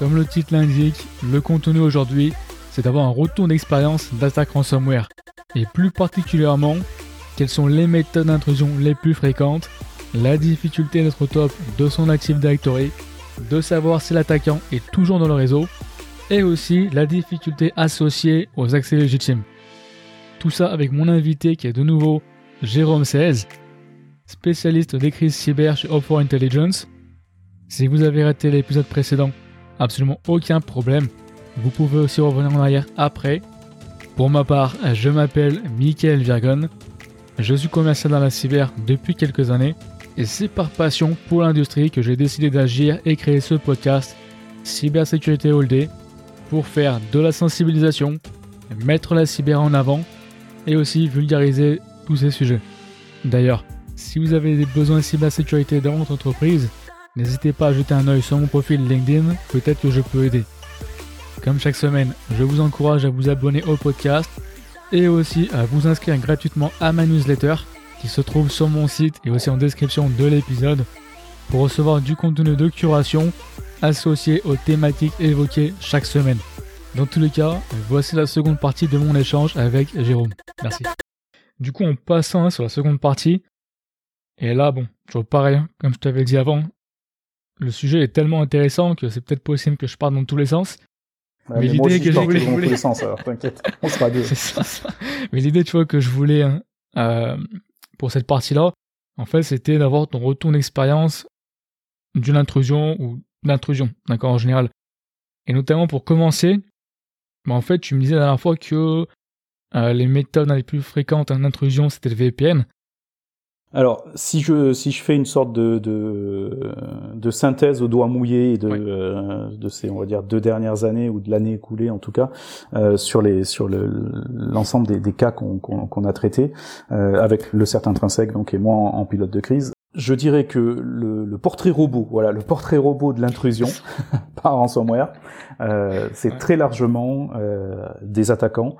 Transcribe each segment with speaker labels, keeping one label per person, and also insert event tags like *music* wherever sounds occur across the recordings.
Speaker 1: Comme le titre l'indique, le contenu aujourd'hui, c'est d'avoir un retour d'expérience d'attaque ransomware. Et plus particulièrement, quelles sont les méthodes d'intrusion les plus fréquentes, la difficulté d'être au top de son Active Directory, de savoir si l'attaquant est toujours dans le réseau, et aussi la difficulté associée aux accès légitimes. Tout ça avec mon invité qui est de nouveau Jérôme 16, spécialiste des crises cyber chez Op4 Intelligence. Si vous avez raté l'épisode précédent, absolument aucun problème. Vous pouvez aussi revenir en arrière après. Pour ma part, je m'appelle Michael Virgon je suis commercial dans la cyber depuis quelques années et c'est par passion pour l'industrie que j'ai décidé d'agir et créer ce podcast Cybersécurité All Day pour faire de la sensibilisation, mettre la cyber en avant et aussi vulgariser tous ces sujets. D'ailleurs, si vous avez des besoins de cybersécurité dans votre entreprise, n'hésitez pas à jeter un œil sur mon profil LinkedIn, peut-être que je peux aider. Comme chaque semaine, je vous encourage à vous abonner au podcast et aussi à vous inscrire gratuitement à ma newsletter qui se trouve sur mon site et aussi en description de l'épisode pour recevoir du contenu de curation associé aux thématiques évoquées chaque semaine. Dans tous les cas, voici la seconde partie de mon échange avec Jérôme. Merci. Du coup, en passant sur la seconde partie, et là, bon, toujours pareil, comme je t'avais dit avant, le sujet est tellement intéressant que c'est peut-être possible que je parte dans tous les sens
Speaker 2: mais, l'idée que je voulais, sens, alors t'inquiète, on sera deux. *laughs*
Speaker 1: Mais l'idée, tu vois, que je voulais hein, euh, pour cette partie-là, en fait, c'était d'avoir ton retour d'expérience d'une intrusion ou d'intrusion, d'accord, en général. Et notamment pour commencer, bah, en fait, tu me disais la dernière fois que euh, les méthodes les plus fréquentes en intrusion, c'était le VPN.
Speaker 2: Alors, si je si je fais une sorte de de, de synthèse au doigt mouillé de euh, de ces on va dire deux dernières années ou de l'année écoulée en tout cas euh, sur les sur le l'ensemble des, des cas qu'on qu'on a traités euh, avec le certain intrinsèque donc et moi en, pilote de crise, je dirais que le, le, portrait robot, voilà, le portrait robot de l'intrusion *laughs* par ransomware, euh, c'est très largement euh, des attaquants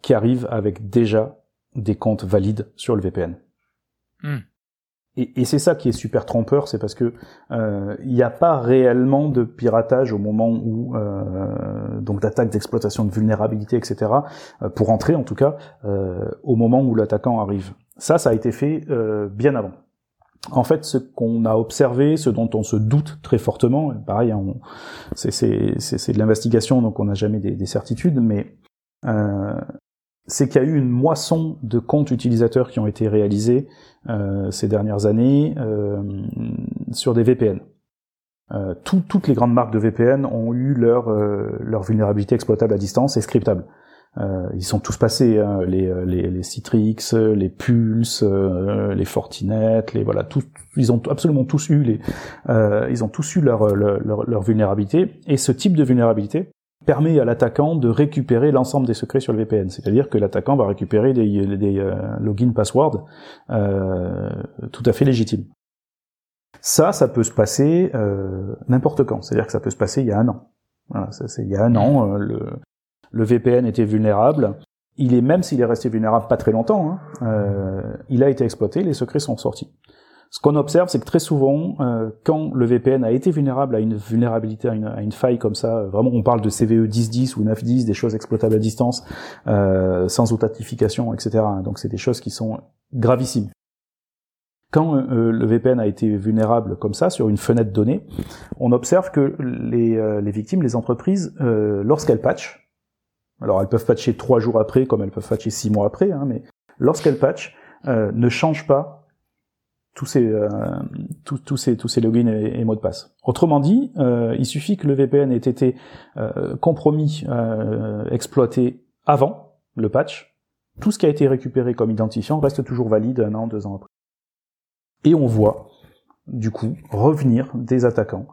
Speaker 2: qui arrivent avec déjà des comptes valides sur le VPN. Hmm. Et, et c'est ça qui est super trompeur, c'est parce que euh, il n'y a pas réellement de piratage au moment où euh, donc d'attaque, d'exploitation de vulnérabilité, etc. Euh, pour entrer en tout cas euh, au moment où l'attaquant arrive. Ça, ça a été fait euh, bien avant. En fait, ce qu'on a observé, ce dont on se doute très fortement, pareil, hein, c'est de l'investigation, donc on n'a jamais des, des, certitudes, mais euh, c'est qu'il y a eu une moisson de comptes utilisateurs qui ont été réalisés euh, ces dernières années euh, sur des VPN. Euh, toutes les grandes marques de VPN ont eu leur, leur vulnérabilité exploitable à distance et scriptable. ils sont tous passés, hein, les, les, les, Citrix, les Pulse, les Fortinet, les voilà, tous, ils ont absolument tous eu les, ils ont tous eu leur, leur, leur vulnérabilité. Et ce type de vulnérabilité, permet à l'attaquant de récupérer l'ensemble des secrets sur le VPN. C'est-à-dire que l'attaquant va récupérer des, des euh, login passwords euh, tout à fait légitimes. Ça, ça peut se passer euh, n'importe quand. C'est-à-dire que ça peut se passer il y a un an. Voilà, ça, il y a un an, le, VPN était vulnérable. Il est même s'il est resté vulnérable pas très longtemps, hein, il a été exploité, les secrets sont sortis. Ce qu'on observe, c'est que très souvent, euh, quand le VPN a été vulnérable à une vulnérabilité, à une, faille comme ça, vraiment on parle de CVE 10.10 ou 9.10, des choses exploitables à distance, euh, sans authentification, etc. Donc c'est des choses qui sont gravissimes. Quand euh, le VPN a été vulnérable comme ça sur une fenêtre donnée, on observe que les, les victimes, les entreprises, lorsqu'elles patchent, alors elles peuvent patcher trois jours après, comme elles peuvent patcher six mois après, hein, mais lorsqu'elles patchent, ne changent pas tous ces, euh, tous, ces, tous ces logins et, mots de passe. Autrement dit, euh, il suffit que le VPN ait été euh, compromis, exploité avant le patch, tout ce qui a été récupéré comme identifiant reste toujours valide un an, deux ans après. Et on voit, du coup, revenir des attaquants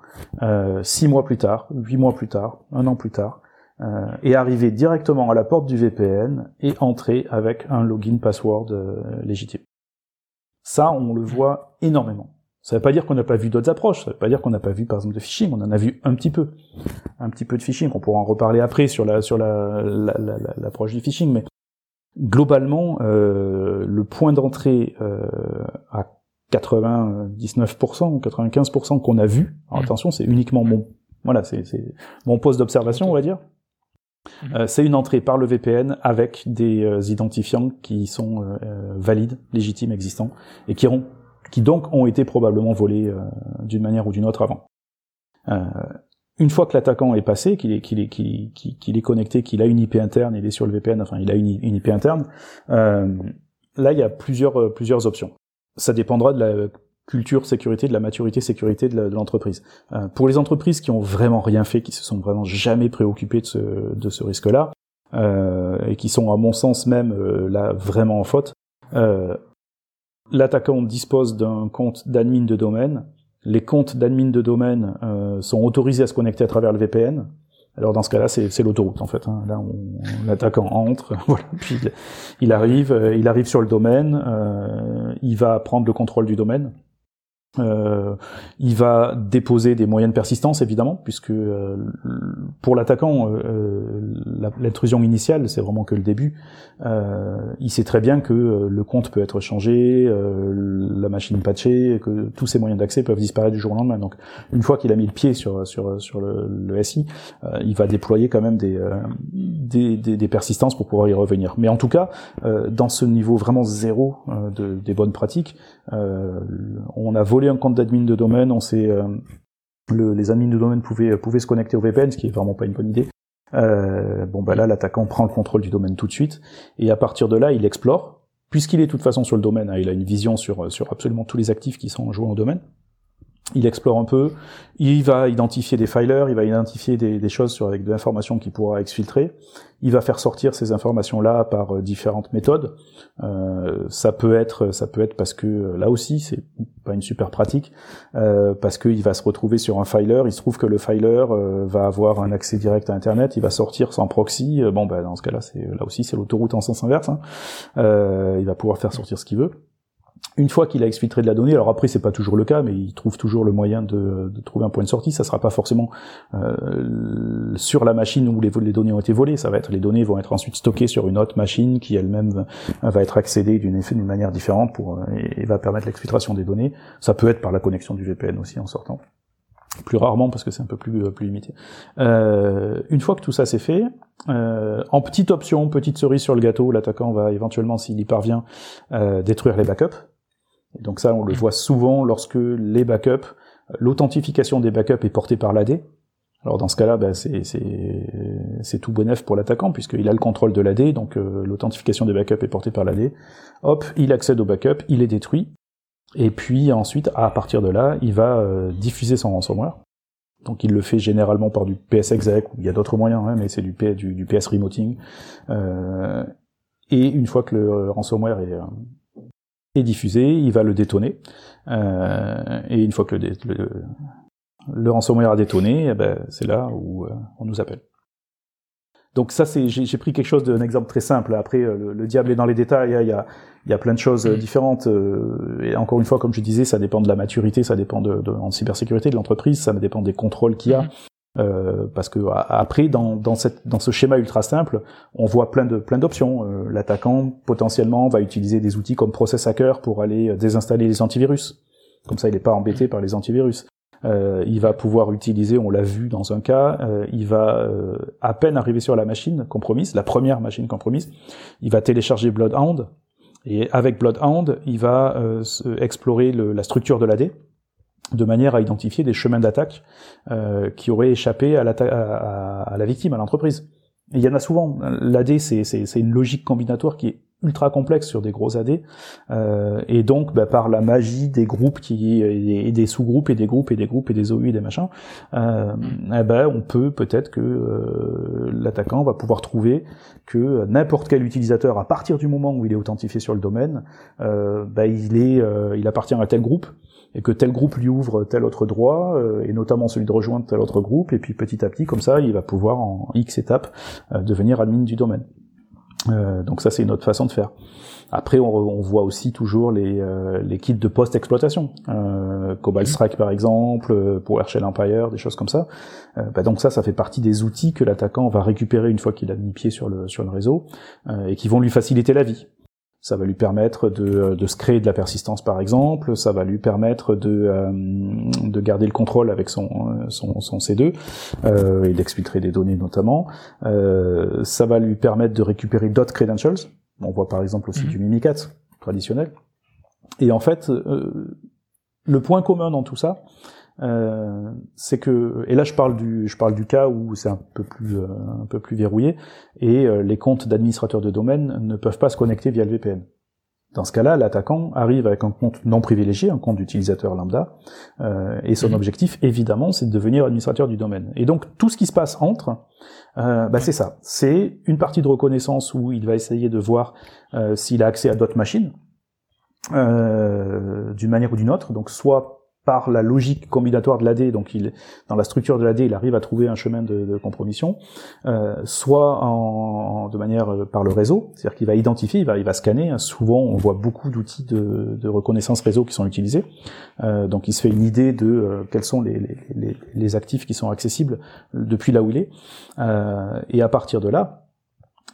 Speaker 2: six mois plus tard, huit mois plus tard, un an plus tard, et arriver directement à la porte du VPN et entrer avec un login password légitime. Ça, on le voit énormément. Ça ne veut pas dire qu'on n'a pas vu d'autres approches, ça ne veut pas dire qu'on n'a pas vu par exemple de phishing, on en a vu un petit peu. Un petit peu de phishing, on pourra en reparler après sur la sur l'approche du phishing, mais globalement, euh, le point d'entrée euh, à 99% ou 95% qu'on a vu, alors mmh. attention, c'est uniquement mon Voilà, c'est mon poste d'observation, on va dire. Euh, c'est une entrée par le VPN avec des euh, identifiants qui sont euh, valides, légitimes, existants, et qui, donc ont été probablement volés d'une manière ou d'une autre avant. une fois que l'attaquant est passé, qu'il est, connecté, qu'il a une IP interne, il est sur le VPN, enfin il a une, IP interne, là il y a plusieurs options. Ça dépendra de la culture sécurité, de la maturité sécurité de l'entreprise. Euh, pour les entreprises qui ont vraiment rien fait, qui se sont vraiment jamais préoccupées de ce, de ce risque-là, euh, et qui sont à mon sens même euh, là vraiment en faute, euh, l'attaquant dispose d'un compte d'admin de domaine. Les comptes d'admin de domaine sont autorisés à se connecter à travers le VPN. Alors dans ce cas-là, c'est l'autoroute en fait. Hein. Là, l'attaquant entre, *laughs* voilà, puis il, arrive, il arrive sur le domaine, il va prendre le contrôle du domaine. Euh, il va déposer des moyens de persistance évidemment, puisque euh, pour l'attaquant, euh, l'intrusion initiale c'est vraiment que le début. il sait très bien que le compte peut être changé, la machine patchée, que tous ces moyens d'accès peuvent disparaître du jour au lendemain. Donc une fois qu'il a mis le pied sur sur sur le, le SI, il va déployer quand même des, des, des, des persistances pour pouvoir y revenir. Mais en tout cas, dans ce niveau vraiment zéro de, des bonnes pratiques, on a volé un compte d'admin de domaine, on sait, euh, les admins de domaine pouvaient, pouvaient se connecter au VPN, ce qui est vraiment pas une bonne idée. Euh, bon bah là l'attaquant prend le contrôle du domaine tout de suite et à partir de là il explore puisqu'il est de toute façon sur le domaine hein, il a une vision sur sur absolument tous les actifs qui sont joués au domaine il explore un peu, il va identifier des filers, il va identifier des, choses sur, avec de l'information qu'il pourra exfiltrer, il va faire sortir ces informations-là par euh, différentes méthodes. Euh, ça peut être, ça peut être parce que euh, là aussi, c'est pas une super pratique, euh, parce qu'il va se retrouver sur un filer, il se trouve que le filer va avoir un accès direct à Internet, il va sortir sans proxy. bon, ben dans ce cas-là, c'est là aussi c'est l'autoroute en sens inverse. Hein. il va pouvoir faire sortir ce qu'il veut une fois qu'il a exfiltré de la donnée, alors après c'est pas toujours le cas, mais il trouve toujours le moyen de, trouver un point de sortie. Ça sera pas forcément euh, sur la machine où les, données ont été volées. Ça va être les données vont être ensuite stockées sur une autre machine qui elle-même va être accédée d'une manière différente pour et, va permettre l'exfiltration des données. Ça peut être par la connexion du VPN aussi en sortant. Plus rarement parce que c'est un peu plus plus limité. Euh, une fois que tout ça c'est fait, euh, en petite option, petite cerise sur le gâteau, l'attaquant va éventuellement, s'il y parvient, euh, détruire les backups donc ça, on le voit souvent lorsque les backups, l'authentification des backups est portée par l'AD. Alors dans ce cas-là, bah, c'est tout bonef pour l'attaquant puisqu'il a le contrôle de l'AD, donc euh, l'authentification des backups est portée par l'AD. Hop, il accède au backup, il est détruit, et puis ensuite, à partir de là, il va euh, diffuser son ransomware. Donc il le fait généralement par du PSExec, ou il y a d'autres moyens, hein, mais c'est du, du, du, PS remoting. Euh, et une fois que le ransomware est, est diffusé, il va le détonner, euh, et une fois que le, le, le ransomware a détonné, eh ben, c'est là où euh, on nous appelle. Donc ça, c'est j'ai pris quelque chose d'un exemple très simple. Après, euh, le, diable est dans les détails. Il y a, il y a plein de choses mm. différentes. Et encore une fois, comme je disais, ça dépend de la maturité, ça dépend de, de en cybersécurité de l'entreprise, ça dépend des contrôles qu'il y a. Mm. Euh, parce que après, dans, dans, cette, dans ce schéma ultra simple, on voit plein de plein d'options. Euh, l'attaquant potentiellement va utiliser des outils comme Process Hacker pour aller euh, désinstaller les antivirus. Comme ça, il n'est pas embêté par les antivirus. Il va pouvoir utiliser, on l'a vu dans un cas, il va à peine arriver sur la machine compromise, la première machine compromise, il va télécharger Bloodhound et avec Bloodhound, il va explorer le, la structure de l'AD de manière à identifier des chemins d'attaque euh, qui auraient échappé à, à la victime, à l'entreprise. Il y en a souvent. L'AD, c'est une logique combinatoire qui est ultra complexe sur des gros AD, euh, et donc bah, par la magie des groupes qui et des sous-groupes et des groupes et des groupes et des OU et des machins, euh, eh ben, on peut peut-être que euh, l'attaquant va pouvoir trouver que n'importe quel utilisateur, à partir du moment où il est authentifié sur le domaine, euh, bah, il est, euh, il appartient à tel groupe et que tel groupe lui ouvre tel autre droit, euh, et notamment celui de rejoindre tel autre groupe, et puis petit à petit, comme ça, il va pouvoir en X étapes euh, devenir admin du domaine. Euh, donc ça, c'est une autre façon de faire. Après, on, on voit aussi toujours les, les kits de post-exploitation, Cobalt Strike par exemple, PowerShell Empire, des choses comme ça. Bah donc ça, ça fait partie des outils que l'attaquant va récupérer une fois qu'il a mis pied sur le sur le réseau et qui vont lui faciliter la vie Ça va lui permettre de, de se créer de la persistance, par exemple. Ça va lui permettre de, de garder le contrôle avec son, son, son C2 euh, et d'exfiltrer des données notamment. Euh, ça va lui permettre de récupérer d'autres credentials. On voit par exemple aussi mhm. du Mimikat traditionnel. Et en fait, euh, le point commun dans tout ça, euh, c'est que et là je parle du je parle du cas où c'est un peu plus euh, un peu plus verrouillé et euh, les comptes d'administrateurs de domaine ne peuvent pas se connecter via le VPN. Dans ce cas-là, l'attaquant arrive avec un compte non privilégié, un compte d'utilisateur lambda, et son mhm. objectif, évidemment, c'est de devenir administrateur du domaine. Et donc, tout ce qui se passe entre, bah, c'est ça. C'est une partie de reconnaissance où il va essayer de voir s'il a accès à d'autres machines, d'une manière ou d'une autre, donc soit par la logique combinatoire de l'AD, donc il, dans la structure de l'AD, il arrive à trouver un chemin de, de compromission, euh, soit en, de manière euh, par le réseau, c'est-à-dire qu'il va identifier, il va, il va scanner. Souvent, on voit beaucoup d'outils de, reconnaissance réseau qui sont utilisés, euh, donc il se fait une idée de quels sont les, les, actifs qui sont accessibles depuis là où il est, et à partir de là,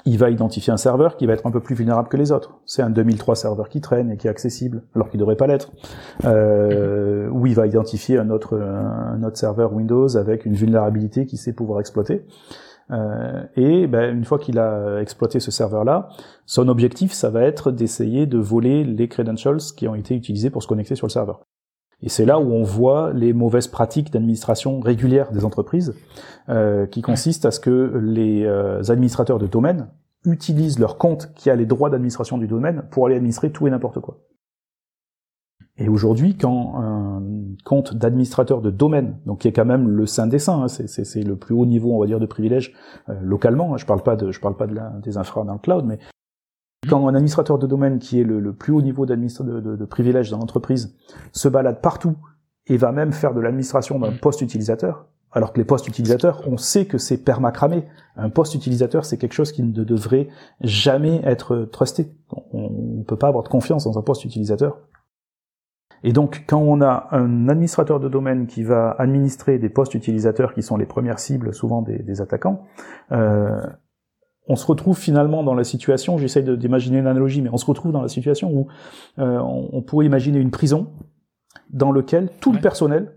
Speaker 2: il va identifier un serveur qui va être un peu plus vulnérable que les autres. C'est un 2003 serveur qui traîne et qui est accessible, alors qu'il devrait pas l'être. Euh, ou il va identifier un autre, un autre serveur Windows avec une vulnérabilité qu'il sait pouvoir exploiter. Euh, et ben, une fois qu'il a exploité ce serveur-là, son objectif, ça va être d'essayer de voler les credentials qui ont été utilisés pour se connecter sur le serveur. Et c'est là où on voit les mauvaises pratiques d'administration régulière des entreprises, euh, qui consistent à ce que les euh, administrateurs de domaine utilisent leur compte qui a les droits d'administration du domaine pour aller administrer tout et n'importe quoi. Et aujourd'hui, quand un compte d'administrateur de domaine, donc qui est quand même le saint des saints, hein, c'est le plus haut niveau, on va dire, de privilège euh, localement. Hein, je parle pas de, je parle pas de la, des infra dans le cloud, mais quand un administrateur de domaine qui est le, plus haut niveau de, de, de privilège dans l'entreprise se balade partout et va même faire de l'administration d'un mm. poste utilisateur, alors que les postes utilisateurs, on sait que c'est permacramé. Un poste utilisateur, c'est quelque chose qui ne devrait jamais être trusté. On ne peut pas avoir de confiance dans un poste utilisateur. Et donc, quand on a un administrateur de domaine qui va administrer des postes utilisateurs qui sont les premières cibles souvent des, des attaquants, euh, on se retrouve finalement dans la situation, j'essaye d'imaginer une analogie, mais on se retrouve dans la situation où euh, on, pourrait imaginer une prison dans lequel tout le personnel,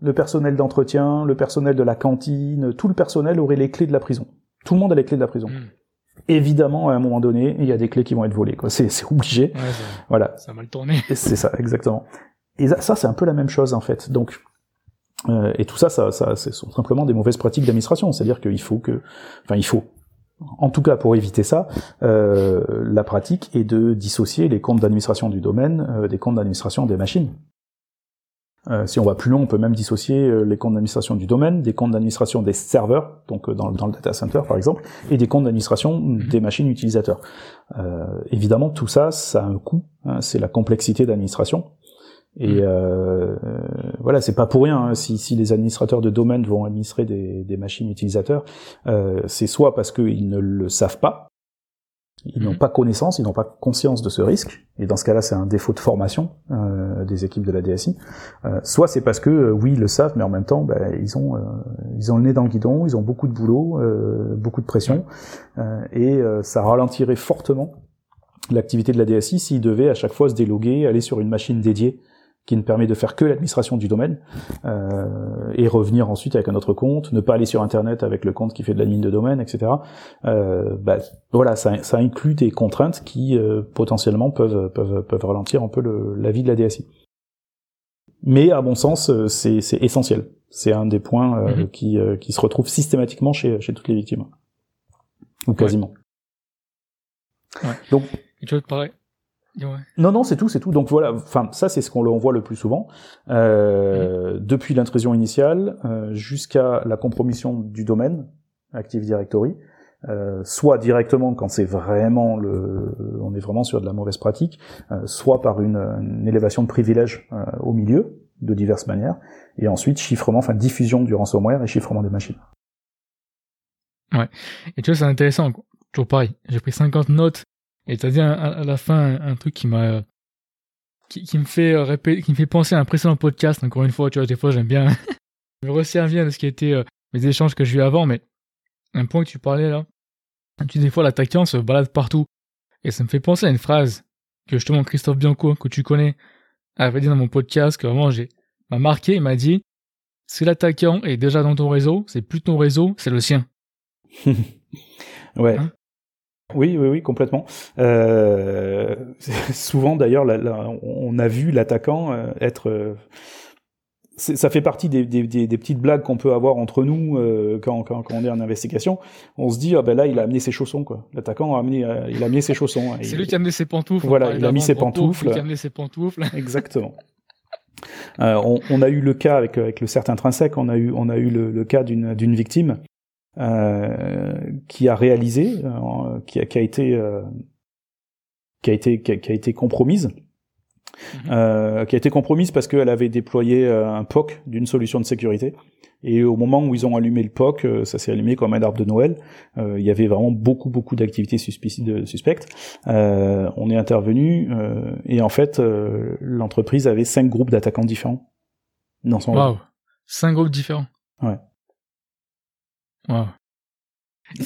Speaker 2: le personnel d'entretien, le personnel de la cantine, tout le personnel aurait les clés de la prison. Tout le monde a les clés de la prison. Hmm. Évidemment, à un moment donné, il y a des clés qui vont être volées. C'est obligé. voilà.
Speaker 1: Ça a mal tourné.
Speaker 2: C'est ça, exactement. Et ça, c'est un peu la même chose en fait. Donc, euh, et tout ça, ça, ça c'est simplement des mauvaises pratiques d'administration. C'est-à-dire qu'il faut que, enfin, il faut en tout cas pour éviter ça, euh, la pratique est de dissocier les comptes d'administration du domaine euh, des comptes d'administration des machines. Euh, si on va plus loin, on peut même dissocier les comptes d'administration du domaine des comptes d'administration des serveurs, donc dans, le data center par exemple, et des comptes d'administration mhm. des machines utilisateurs. évidemment, tout ça, ça a un coût, hein, c'est la complexité d'administration. Et mm. euh, voilà, c'est pas pour rien hein, si, si, les administrateurs de domaine vont administrer des, des machines utilisateurs, euh, c'est soit parce qu'ils ne le savent pas, ils n'ont mm. pas connaissance, ils n'ont pas conscience de ce risque, et dans ce cas-là, c'est un défaut de formation euh, des équipes de la DSI. Euh, soit c'est parce que euh, oui, ils le savent, mais en même temps, ben, ils ont ils ont le nez dans le guidon, ils ont beaucoup de boulot, beaucoup de pression, et ça ralentirait fortement l'activité de la DSI s'ils devaient à chaque fois se déloguer, aller sur une machine dédiée qui ne permet de faire que l'administration du domaine, euh, et revenir ensuite avec un autre compte, ne pas aller sur Internet avec le compte qui fait de l'admin de domaine, etc. Euh, bah, voilà, ça, ça, inclut des contraintes qui euh, potentiellement peuvent, peuvent, peuvent ralentir un peu le, la vie de la DSI. Mais à mon sens, euh, c'est essentiel. C'est un des points euh, mhm. qui, qui se retrouve systématiquement chez, chez toutes les victimes. Ou quasiment.
Speaker 1: Ouais. Donc, et tu pareil,
Speaker 2: non, non, c'est tout, c'est tout. Donc voilà, enfin ça c'est ce qu'on voit le plus souvent. Euh, Depuis l'intrusion initiale euh, jusqu'à la compromission du domaine Active Directory, euh, soit directement quand c'est vraiment le, on est vraiment sur de la mauvaise pratique, soit par une, une, élévation de privilèges au milieu de diverses manières, et ensuite chiffrement, enfin diffusion du ransomware et chiffrement des machines.
Speaker 1: Ouais. Et tu vois, c'est intéressant. Toujours pareil. J'ai pris 50 notes et t'as dit à, la fin un, truc qui m'a qui, qui, me fait répéter, qui me fait penser à un précédent podcast. Encore une fois, tu vois, des fois j'aime bien *laughs* me resservir de ce qui été euh, mes échanges que j'ai eu avant, mais un point que tu parlais là, tu dis des fois l'attaquant se balade partout. Et ça me fait penser à une phrase que justement Christophe Bianco, que tu connais, avait dit dans mon podcast que vraiment j'ai m'a marqué, il m'a dit si l'attaquant est déjà dans ton réseau, c'est plus ton réseau, c'est le sien. *laughs*
Speaker 2: ouais. Hein? Oui, oui, oui, complètement. Euh, *laughs* souvent, d'ailleurs, on a vu l'attaquant euh, être. Euh, ça fait partie des, des, des, petites blagues qu'on peut avoir entre nous euh, quand, quand, quand, on est en investigation. On se dit ah ben là il a amené ses chaussons quoi. L'attaquant a amené il a amené ses chaussons.
Speaker 1: C'est lui qui a amené ses pantoufles.
Speaker 2: Voilà, il a mis ses pantoufles.
Speaker 1: Qui a amené ses pantoufles. *laughs* *laughs*
Speaker 2: Exactement. On, on, a eu le cas avec, avec le certain intrinsèque, on a eu, on a eu le, le cas d'une, victime qui a réalisé, euh, qui, a, qui, a, été, euh, qui a été, qui a, qui a été compromise. Mhm. Euh, qui a été compromise parce qu'elle avait déployé un POC d'une solution de sécurité. Et au moment où ils ont allumé le POC, ça s'est allumé comme un arbre de Noël. Euh, il y avait vraiment beaucoup beaucoup d'activités suspectes. Euh, on est intervenu et en fait l'entreprise avait cinq groupes d'attaquants différents
Speaker 1: dans son. Wow, cinq groupes différents.
Speaker 2: Ouais.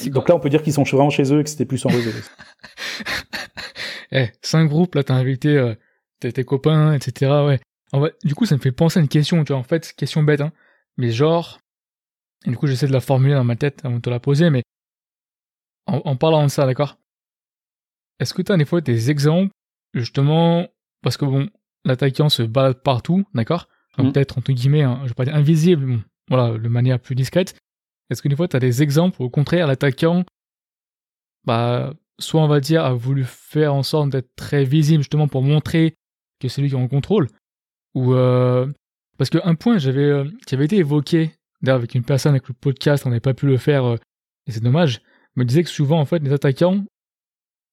Speaker 2: Donc là, on peut dire qu'ils sont vraiment chez eux et que c'était plus en réseau. *laughs*
Speaker 1: eh, cinq groupes, là, t'as invité euh, tes, copains, etc. Ouais. du coup, ça me fait penser à une question, tu vois, en fait, question bête, hein. Mais genre, et du coup, j'essaie de la formuler dans ma tête avant de te la poser, mais en, parlant de ça, d'accord? Est-ce que t'as des fois des exemples, justement, parce que bon, l'attaquant se balade partout, d'accord? Donc mm. peut-être, entre guillemets, hein, je vais pas dire invisible, bon, voilà, de manière plus discrète, est-ce qu'une fois, tu as des exemples au contraire, l'attaquant, bah, soit on va dire, a voulu faire en sorte d'être très visible justement pour montrer que c'est lui qui est en contrôle, ou euh, parce qu'un point j'avais euh, qui avait été évoqué d'ailleurs avec une personne avec le podcast, on n'avait pas pu le faire euh, et c'est dommage, me disait que souvent en fait les attaquants,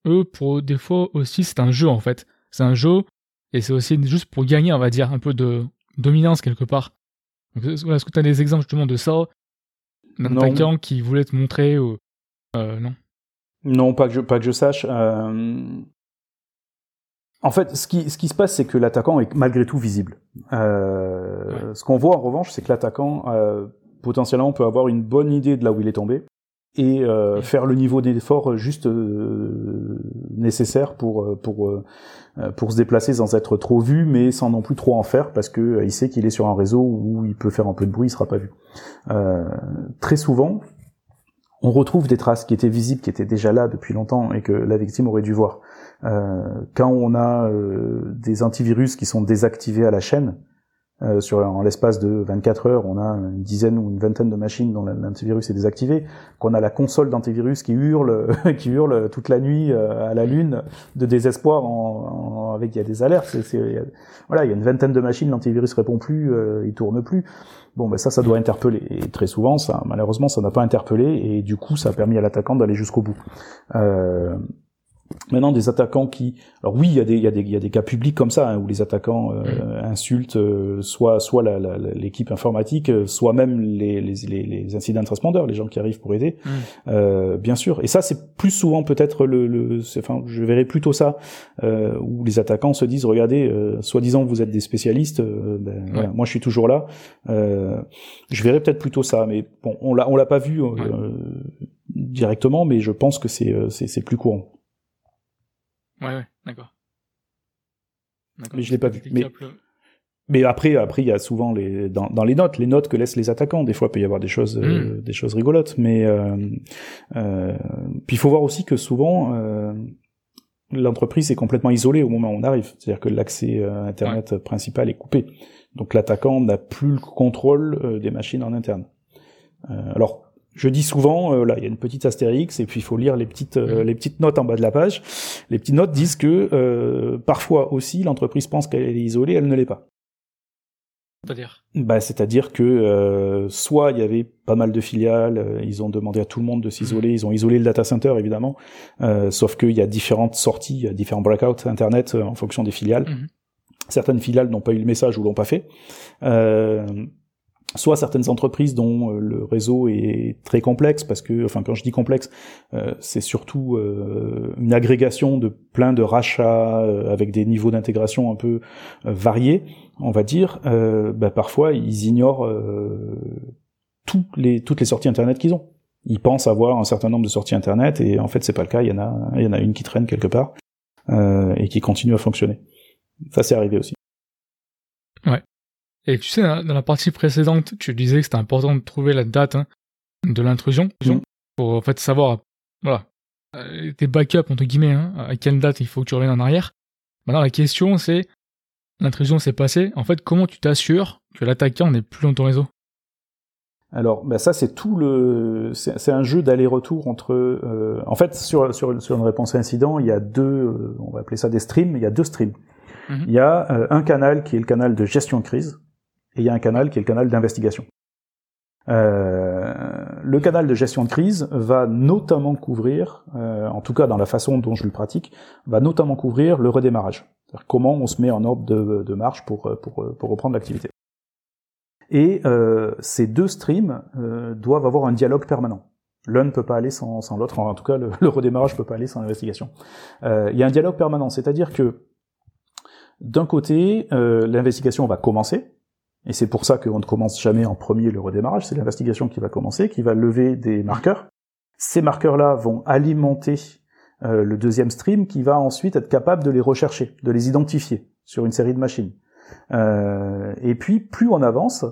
Speaker 1: eux pour des fois aussi c'est un jeu en fait, c'est un jeu et c'est aussi juste pour gagner on va dire un peu de dominance quelque part. Est-ce que tu as des exemples justement de ça un attaquant qui voulait te montrer ou... Euh, non
Speaker 2: Non, pas que je, pas que je sache. Euh, en fait, ce qui, ce qui se passe, c'est que l'attaquant est malgré tout visible. Euh, ce qu'on voit en revanche, c'est que l'attaquant potentiellement peut avoir une bonne idée de là où il est tombé et euh, faire le niveau d'effort juste euh, nécessaire pour euh, pour pour se déplacer sans être trop vu mais sans non plus trop en faire parce que il sait qu'il est sur un réseau où il peut faire un peu de bruit il sera pas vu. Très souvent on retrouve des traces qui étaient visibles qui étaient déjà là depuis longtemps et que la victime aurait dû voir. Quand on a des antivirus qui sont désactivés à la chaîne euh, sur en l'espace de 24 heures, on a une dizaine ou une vingtaine de machines dont l'antivirus est désactivé, qu'on a la console d'antivirus qui hurle, *laughs* qui hurle toute la nuit euh, à la lune de désespoir, en, avec il y a des alertes. voilà, il y a une vingtaine de machines, l'antivirus répond plus, euh, il tourne plus. Bon, ben ça, ça doit interpeller. Et très souvent, ça, malheureusement, ça n'a pas interpellé, et du coup, ça a permis à l'attaquant d'aller jusqu'au bout. Euh, Maintenant, des attaquants qui, alors oui, il y a des, il y a des, il y a des cas publics comme ça hein, où les attaquants euh, mm. insultent euh, soit, soit l'équipe informatique, euh, soit même les, les, les, les incidents transpondeurs, les gens qui arrivent pour aider, mm. euh, bien sûr. Et ça, c'est plus souvent peut-être le, le enfin, je verrais plutôt ça où les attaquants se disent, regardez, soi-disant vous êtes des spécialistes, ben, voilà, moi je suis toujours là. je verrais peut-être plutôt ça, mais bon, on l'a, on l'a pas vu directement, mais je pense que c'est, c'est, c'est plus courant.
Speaker 1: Ouais, ouais, d'accord.
Speaker 2: Mais je l'ai pas vu. Mais, mais après, après, il y a souvent les dans, dans, les notes, les notes que laissent les attaquants. Des fois, il peut y avoir des choses, euh, hmm. des choses rigolotes. Mais euh, euh, puis il faut voir aussi que souvent, euh, l'entreprise est complètement isolée au moment où on arrive. C'est-à-dire que l'accès euh, internet principal est coupé. Donc l'attaquant n'a plus le contrôle des machines en interne. alors je dis souvent, euh, là, il y a une petite astérix, et puis il faut lire les petites, euh, les petites notes en bas de la page. Les petites notes disent que euh, parfois aussi, l'entreprise pense qu'elle est isolée, elle ne l'est pas.
Speaker 1: C'est-à-dire?
Speaker 2: Bah, C'est-à-dire que soit il y avait pas mal de filiales, ils ont demandé à tout le monde de s'isoler, ils ont isolé le data center évidemment, sauf qu'il y a différentes sorties, il y a différents breakouts internet en fonction des filiales. Mhm. Certaines filiales n'ont pas eu le message ou l'ont pas fait. Euh, soit certaines entreprises dont euh, le réseau est très complexe parce que enfin quand je dis complexe euh, c'est surtout euh, une agrégation de plein de rachats avec des niveaux d'intégration un peu variés on va dire bah, parfois ils ignorent les toutes les sorties internet qu'ils ont ils pensent avoir un certain nombre de sorties internet et en fait c'est pas le cas il y en a il y en a une qui traîne quelque part et qui continue à fonctionner. Ça, c'est arrivé aussi.
Speaker 1: Ouais. Et tu sais, dans la partie précédente, tu disais que c'était important de trouver la date hein, de l'intrusion pour en fait savoir, voilà, euh, tes backups entre guillemets, hein, à quelle date il faut que tu reviennes en arrière. Maintenant, la question c'est, l'intrusion s'est passée. En fait, comment tu t'assures que l'attaquant n'est plus dans ton réseau?
Speaker 2: Alors, bah ça c'est tout le, c'est un jeu d'aller-retour entre. Euh... En fait, sur, sur sur une réponse à incident, il y a deux, euh, on va appeler ça des streams. Il y a deux streams. Mhm. Il y a euh, un canal qui est le canal de gestion de crise et il y a un canal qui est le canal d'investigation. Euh, le canal de gestion de crise va notamment couvrir, euh, en tout cas dans la façon dont je le pratique, va notamment couvrir le redémarrage. Comment on se met en ordre de, marche pour, pour, pour reprendre l'activité. Et euh, ces deux streams euh, doivent avoir un dialogue permanent. L'un ne peut pas aller sans, sans l'autre, en tout cas le, *laughs* le redémarrage ne peut pas aller sans l'investigation. il y a un dialogue permanent, c'est-à-dire que d'un côté, l'investigation va commencer, et c'est pour ça qu'on ne commence jamais en premier le redémarrage, c'est l'investigation qui va commencer, qui va lever des marqueurs. Ces marqueurs-là vont alimenter euh, le deuxième stream qui va ensuite être capable de les rechercher, de les identifier sur une série de machines. Euh, et puis plus on avance,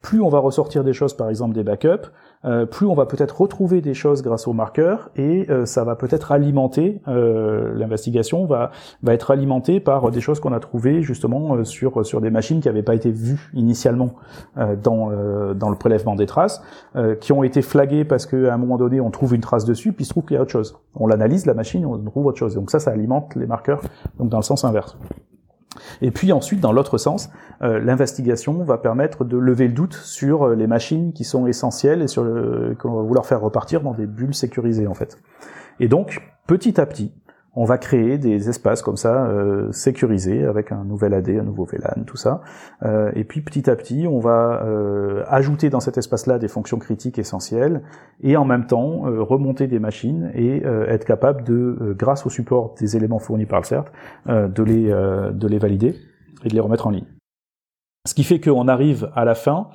Speaker 2: plus on va ressortir des choses, par exemple des backups, euh, plus on va peut-être retrouver des choses grâce aux marqueurs et euh, ça va peut-être alimenter euh, l'investigation va va être alimentée par des choses qu'on a trouvées justement sur sur des machines qui n'avaient pas été vues initialement dans dans le prélèvement des traces, qui ont été flaguées parce qu'à un moment donné on trouve une trace dessus puis il se trouve qu'il y a autre chose. On l'analyse la machine, on trouve autre chose. Donc ça ça alimente les marqueurs donc dans le sens inverse. Et puis ensuite, dans l'autre sens, euh, l'investigation va permettre de lever le doute sur euh, les machines qui sont essentielles et sur qu'on va vouloir faire repartir dans des bulles sécurisées en fait. Et donc, petit à petit, on va créer des espaces comme ça euh, sécurisés avec un nouvel AD, un nouveau VLAN, tout ça. Euh, et puis petit à petit, on va euh, ajouter dans cet espace-là des fonctions critiques essentielles et en même temps remonter des machines et être capable de, grâce au support des éléments fournis par le CERT, de les de les valider et de les remettre en ligne. Ce qui fait qu'on arrive à la fin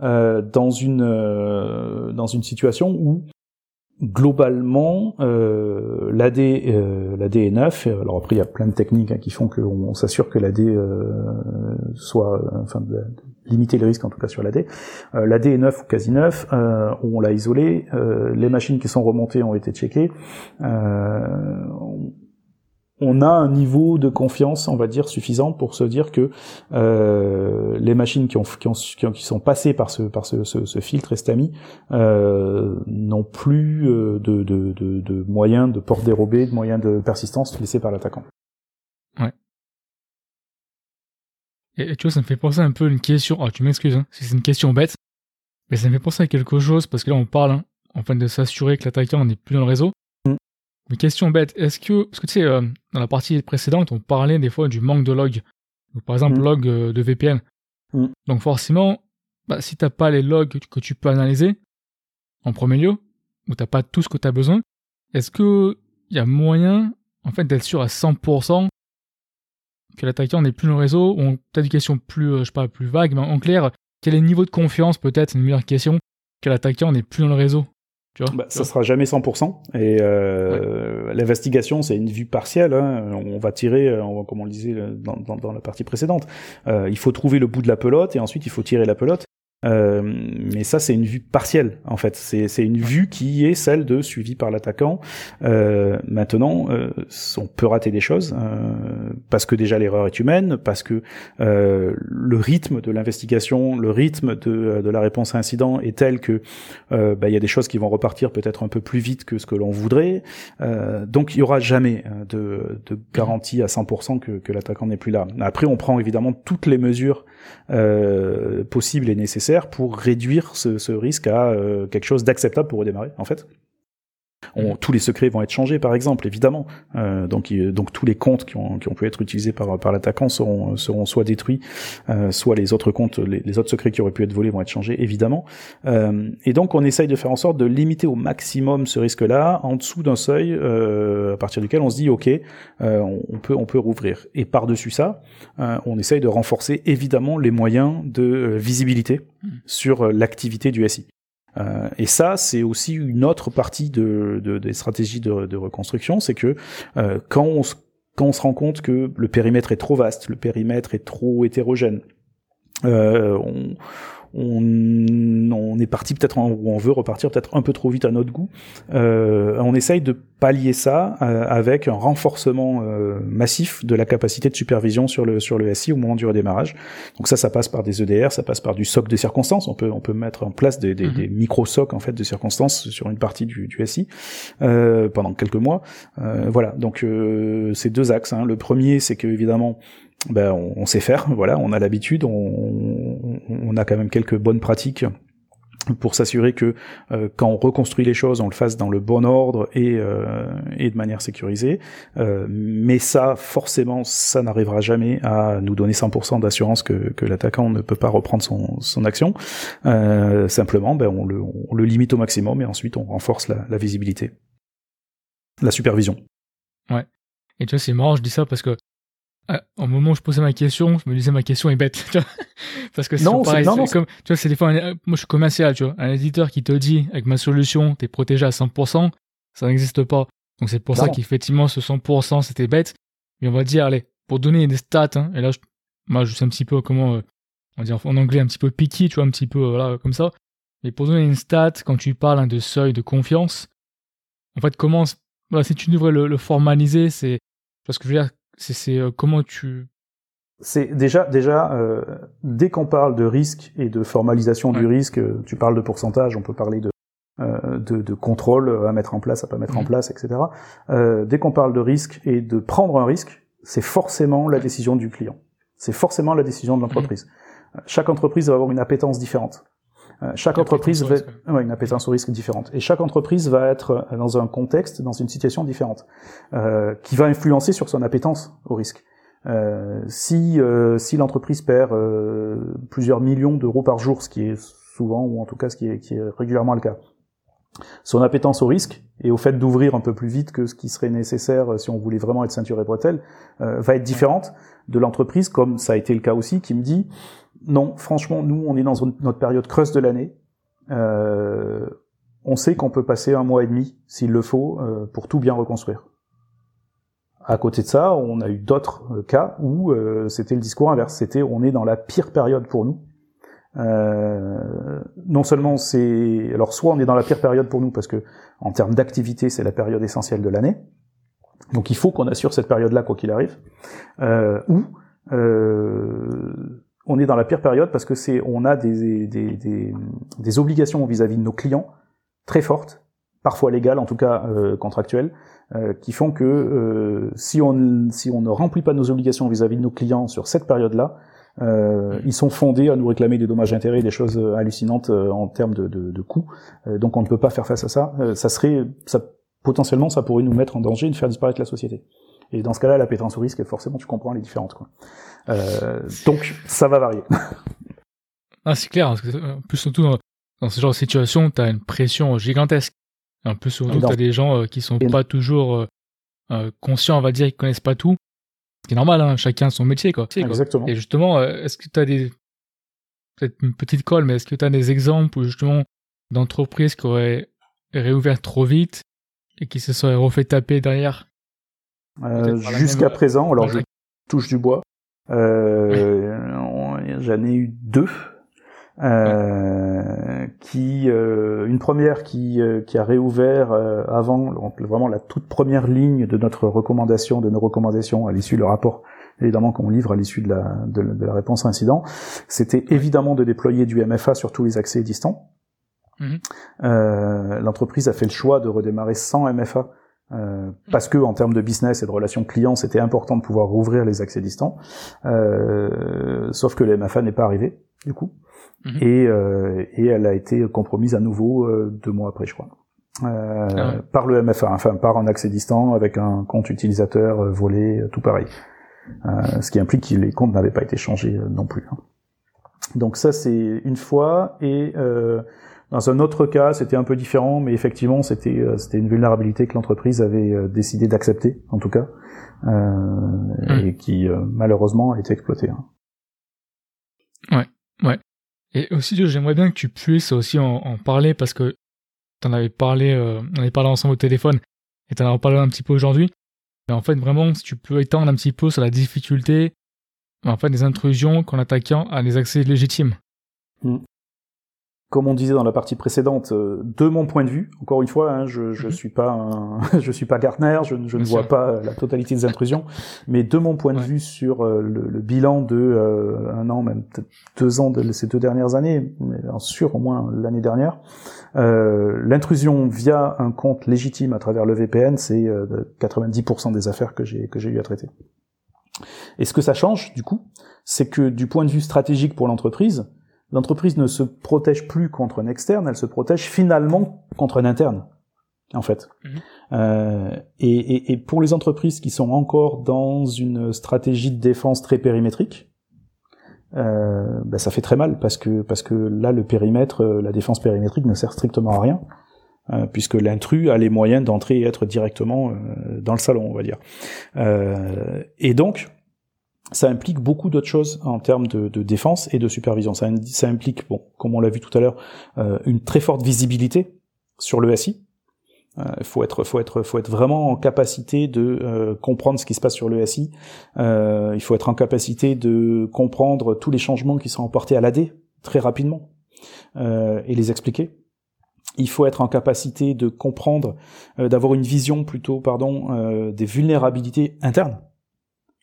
Speaker 2: dans une dans une situation où globalement, euh, l'AD, euh, l'AD est neuf. Alors après, il y a plein de techniques hein, qui font qu'on s'assure que l'AD euh, soit, enfin, de, limiter les risques en tout cas sur l'AD. Euh, L'AD est neuf ou quasi neuf. Euh, on l'a isolé. Euh, les machines qui sont remontées ont été checkées on a un niveau de confiance, on va dire, suffisant pour se dire que euh, les machines qui, ont, qui, ont, qui, sont passées par ce, par ce, ce, filtre Estami euh, n'ont plus euh, de, moyens de port dérobé, de moyens de persistance laissés par l'attaquant.
Speaker 1: Ouais. Et, tu vois, ça me fait penser un peu à une question. Oh, tu m'excuses, hein, si c'est une question bête, mais ça me fait penser à quelque chose parce que là, on parle hein, en fait de s'assurer que l'attaquant n'est plus dans le réseau. Une question bête, est-ce que, parce que tu sais, euh, dans la partie précédente, on parlait des fois du manque de log. par exemple, mm. log euh, de VPN. Mm. Donc forcément, bah, si t'as pas les logs que tu peux analyser, en premier lieu, ou t'as pas tout ce que tu as besoin, est-ce que il y a moyen, en fait, d'être sûr à 100% que l'attaquant n'est plus dans le réseau, ou peut-être une question plus, euh, je sais pas, plus vague, mais en clair, quel est le niveau de confiance, peut-être, une meilleure question, que l'attaquant n'est plus dans le réseau?
Speaker 2: Bah, ça sera jamais 100%. Et euh, l'investigation, c'est une vue partielle. Hein. On va tirer, euh, comme on le disait dans, dans, dans la partie précédente. Euh, il faut trouver le bout de la pelote et ensuite il faut tirer la pelote. Euh, mais ça, c'est une vue partielle, en fait. C'est une vue qui est celle de suivi par l'attaquant. Euh, maintenant, euh, on peut rater des choses parce que déjà l'erreur est humaine, parce que euh, le rythme de l'investigation, le rythme de, de, la réponse à incident est tel que bah, il y a des choses qui vont repartir peut-être un peu plus vite que ce que l'on voudrait. donc, il y aura jamais de, de garantie à 100% que, que l'attaquant n'est plus là. Après, on prend évidemment toutes les mesures possibles et nécessaires pour réduire ce, risque à euh, quelque chose d'acceptable pour redémarrer, en fait. On, tous les secrets vont être changés, par exemple, évidemment. Euh, donc, donc tous les comptes qui ont, qui ont pu être utilisés par, par l'attaquant seront, seront soit détruits, euh, soit les autres comptes, les, autres secrets qui auraient pu être volés vont être changés, évidemment. Euh, et donc, on essaye de faire en sorte de limiter au maximum ce risque-là, en dessous d'un seuil euh, à partir duquel on se dit, ok, euh, on, peut, on peut rouvrir. Et par-dessus ça, euh, on essaye de renforcer évidemment les moyens de visibilité mmh. sur l'activité du SI. Euh, et ça, c'est aussi une autre partie de, de des stratégies de, de reconstruction, c'est que euh, quand on quand on se rend compte que le périmètre est trop vaste, le périmètre est trop hétérogène, euh, on, on, est parti peut-être ou on veut repartir peut-être un peu trop vite à notre goût. Euh, on essaye de pallier ça euh, avec un renforcement euh, massif de la capacité de supervision sur le sur le SI au moment du redémarrage. Donc ça, ça passe par des EDR, ça passe par du SOC de circonstances. On peut on peut mettre en place des, des, mhm. micro SOC en fait de circonstances sur une partie du, du SI pendant quelques mois. voilà. Donc ces deux axes. Hein. Le premier, c'est que évidemment ben, on, sait faire, voilà, on a l'habitude, on, on, a quand même quelques bonnes pratiques pour s'assurer que euh, quand on reconstruit les choses, on le fasse dans le bon ordre et, euh, et de manière sécurisée. Euh, mais ça, forcément, ça n'arrivera jamais à nous donner 100% d'assurance que, que l'attaquant ne peut pas reprendre son, son action. simplement, ben, on, le, on le limite au maximum et ensuite on renforce la, la visibilité, la supervision.
Speaker 1: Ouais. Et tu vois, c'est marrant, je dis ça parce que ah, au moment où je posais ma question, je me disais ma question est bête, *laughs* tu vois parce que c'est pareil, non, comme, tu vois, c'est des fois, moi je suis commercial, tu vois, un éditeur qui te dit avec ma solution, t'es protégé à 100%, ça n'existe pas. Donc c'est pour ça qu'effectivement ce 100% c'était bête, mais on va dire, allez, pour donner des stats, hein, et là, je, moi je sais un petit peu comment, euh, on va dire en anglais un petit peu picky, tu vois, un petit peu, voilà, comme ça. Mais pour donner une stat, quand tu parles hein, de seuil de confiance, en fait, comment, voilà, si tu devrais le, le formaliser, c'est, parce que je veux dire, c'est euh, comment tu
Speaker 2: c'est déjà déjà euh, dès qu'on parle de risque et de formalisation du risque, euh, tu parles de pourcentage, on peut parler de de, de, contrôle à mettre en place, à pas mettre en mhm. place, etc. dès qu'on parle de risque et de prendre un risque, c'est forcément la décision du client. C'est forcément la décision de l'entreprise. Mhm. Chaque entreprise va avoir une appétence différente. Euh, chaque entreprise va ouais, une appétence au risque différente. Et chaque entreprise va être dans un contexte, dans une situation différente, euh, qui va influencer sur son appétence au risque. Euh, si euh, si l'entreprise perd euh, plusieurs millions d'euros par jour, ce qui est souvent ou en tout cas ce qui est, qui est régulièrement le cas, son appétence au risque et au fait d'ouvrir un peu plus vite que ce qui serait nécessaire si on voulait vraiment être ceinture et bretelle va être différente de l'entreprise, comme ça a été le cas aussi, qui me dit non, franchement, nous, on est dans notre période creuse de l'année. Euh, on sait qu'on peut passer un mois et demi, s'il le faut, euh, pour tout bien reconstruire. À côté de ça, on a eu d'autres euh, cas où c'était le discours inverse. C'était on est dans la pire période pour nous. Non seulement c'est, alors soit on est dans la pire période pour nous parce que en termes d'activité c'est la période essentielle de l'année, donc il faut qu'on assure cette période-là quoi qu'il arrive, ou on est dans la pire période parce que c'est on a des, des, obligations vis-à-vis de nos clients très fortes, parfois légales, en tout cas euh, contractuelles, euh, qui font que euh, si on si on ne remplit pas nos obligations vis-à-vis de nos clients sur cette période-là, euh, ils sont fondés à nous réclamer des dommages intérêts, des choses hallucinantes en termes de, de, de coûts. donc on ne peut pas faire face à ça. ça serait ça potentiellement ça pourrait nous mettre en danger de faire disparaître la société. Et dans ce cas-là, la pétence au risque, forcément, tu comprends, les différentes. Quoi. Euh, donc, ça va varier. *laughs*
Speaker 1: ah, c'est clair. Parce que, en plus, surtout dans, ce genre de situation, tu as une pression gigantesque. En plus, surtout, tu as des gens euh, qui sont pas toujours euh, euh, conscients, on va dire, ils connaissent pas tout. Ce qui est normal, hein, chacun son métier. Quoi.
Speaker 2: Exactement.
Speaker 1: Et justement, est-ce que tu as des... Peut-être une petite colle, mais est-ce que tu as des exemples où, justement, d'entreprises qui auraient réouvert trop vite et qui se seraient refait taper derrière?
Speaker 2: Euh, jusqu'à présent, alors je touche du bois, euh, j'en ai eu deux. Euh, qui euh, une première qui euh, qui a réouvert avant vraiment la toute première ligne de notre recommandation de nos recommandations à l'issue du rapport évidemment qu'on livre à l'issue de la de, la réponse à incident c'était évidemment de déployer du MFA sur tous les accès distants mhm. l'entreprise a fait le choix de redémarrer sans MFA euh, parce que en termes de business et de relations clients, c'était important de pouvoir rouvrir les accès distants. Euh, sauf que le MFA n'est pas arrivé du coup, mhm. et, euh, et elle a été compromise à nouveau euh, deux mois après, je crois. Euh, ah par le MFA, enfin par un accès distant avec un compte utilisateur volé, tout pareil. ce qui implique que les comptes n'avaient pas été changés non plus. Hein. Donc ça c'est une fois et dans un autre cas, c'était un peu différent, mais effectivement, c'était c'était une vulnérabilité que l'entreprise avait décidé d'accepter, en tout cas, hmm. et qui malheureusement a été exploitée. Hein.
Speaker 1: Ouais, ouais. Et aussi, j'aimerais bien que tu puisses aussi en, parler parce que tu en avais parlé, on avait parlé ensemble au téléphone et tu en as parlé un petit peu aujourd'hui. Et en fait, vraiment, si tu peux étendre un petit peu sur la difficulté, en fait, des intrusions qu'en attaquant à des accès légitimes.
Speaker 2: Mm comme on disait dans la partie précédente, euh, de mon point de vue, encore une fois, hein, je je mhm. suis pas un, *laughs* je suis pas Gartner, je, je ne vois pas la totalité des intrusions, mais de mon point de vue sur euh, le, bilan de euh, un an, même deux ans de ces deux dernières années, mais sûr au moins l'année dernière, l'intrusion via un compte légitime à travers le VPN, c'est 90% des affaires que j'ai que j'ai eu à traiter. Et ce que ça change du coup, c'est que du point de vue stratégique pour l'entreprise, l'entreprise ne se protège plus contre un externe, elle se protège finalement contre un interne, en fait. Mhm. Euh, et, pour les entreprises qui sont encore dans une stratégie de défense très périmétrique, euh, ben ça fait très mal parce que parce que là le périmètre, euh, la défense périmétrique ne sert strictement à rien. puisque l'intrus a les moyens d'entrer et être directement dans le salon, on va dire. et donc, ça implique beaucoup d'autres choses en termes de, défense et de supervision. Ça, ça implique, bon, comme on l'a vu tout à l'heure, euh, une très forte visibilité sur le SI. Euh, faut être, faut être, faut être vraiment en capacité de euh, comprendre ce qui se passe sur le SI. il faut être en capacité de comprendre tous les changements qui sont apportés à l'AD très rapidement et les expliquer. Il faut être en capacité de comprendre, d'avoir une vision plutôt, pardon, des vulnérabilités internes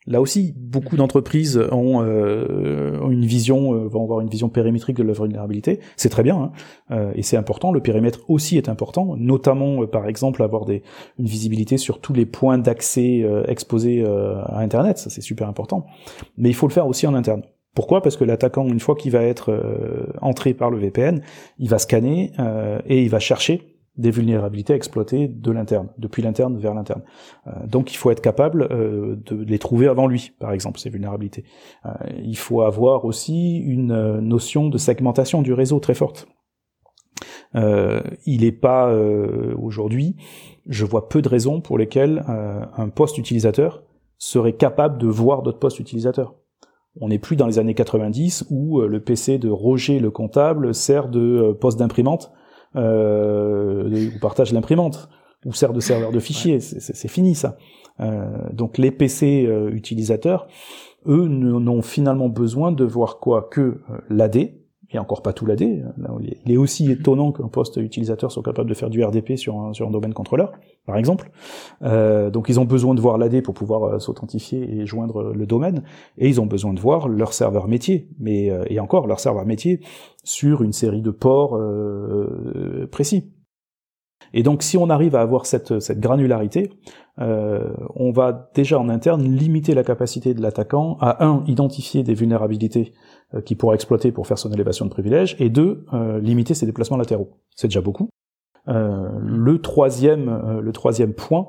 Speaker 2: Là aussi, beaucoup d'entreprises ont, euh, une vision, euh, vont avoir une vision périmétrique de la vulnérabilité. C'est très bien, hein. euh, et c'est important. Le périmètre aussi est important, notamment, par exemple, avoir une visibilité sur tous les points d'accès exposés à Internet. Ça, c'est super important. Mais il faut le faire aussi en interne. Pourquoi? Parce que l'attaquant, une fois qu'il va être entré par le VPN, il va scanner et il va chercher des vulnérabilités exploitées de l'interne, depuis l'interne vers l'interne. Euh, donc il faut être capable euh, de les trouver avant lui, par exemple, ces vulnérabilités. Euh, il faut avoir aussi une notion de segmentation du réseau très forte. il n'est pas aujourd'hui, je vois peu de raisons pour lesquelles un poste utilisateur serait capable de voir d'autres postes utilisateurs. On n'est plus dans les années 90 où le PC de Roger le comptable sert de poste d'imprimante euh, ou partage l'imprimante, ou sert de serveur de fichiers, c'est fini ça. Euh, donc les PC euh, utilisateurs, eux, n'ont finalement besoin de voir quoi que euh, l'AD, et encore pas tout l'AD. Il est aussi étonnant qu'un poste utilisateur soit capable de faire du RDP sur un, sur un domaine contrôleur, par exemple. Euh, donc ils ont besoin de voir l'AD pour pouvoir euh, s'authentifier et joindre le domaine, et ils ont besoin de voir leur serveur métier, mais euh, et encore leur serveur métier sur une série de ports euh, précis. Et donc si on arrive à avoir cette, granularité, euh, on va déjà en interne limiter la capacité de l'attaquant à un identifier des vulnérabilités euh, qu'il pourra exploiter pour faire son élévation de privilège, et deux euh, limiter ses déplacements latéraux. C'est déjà beaucoup. le troisième, le troisième point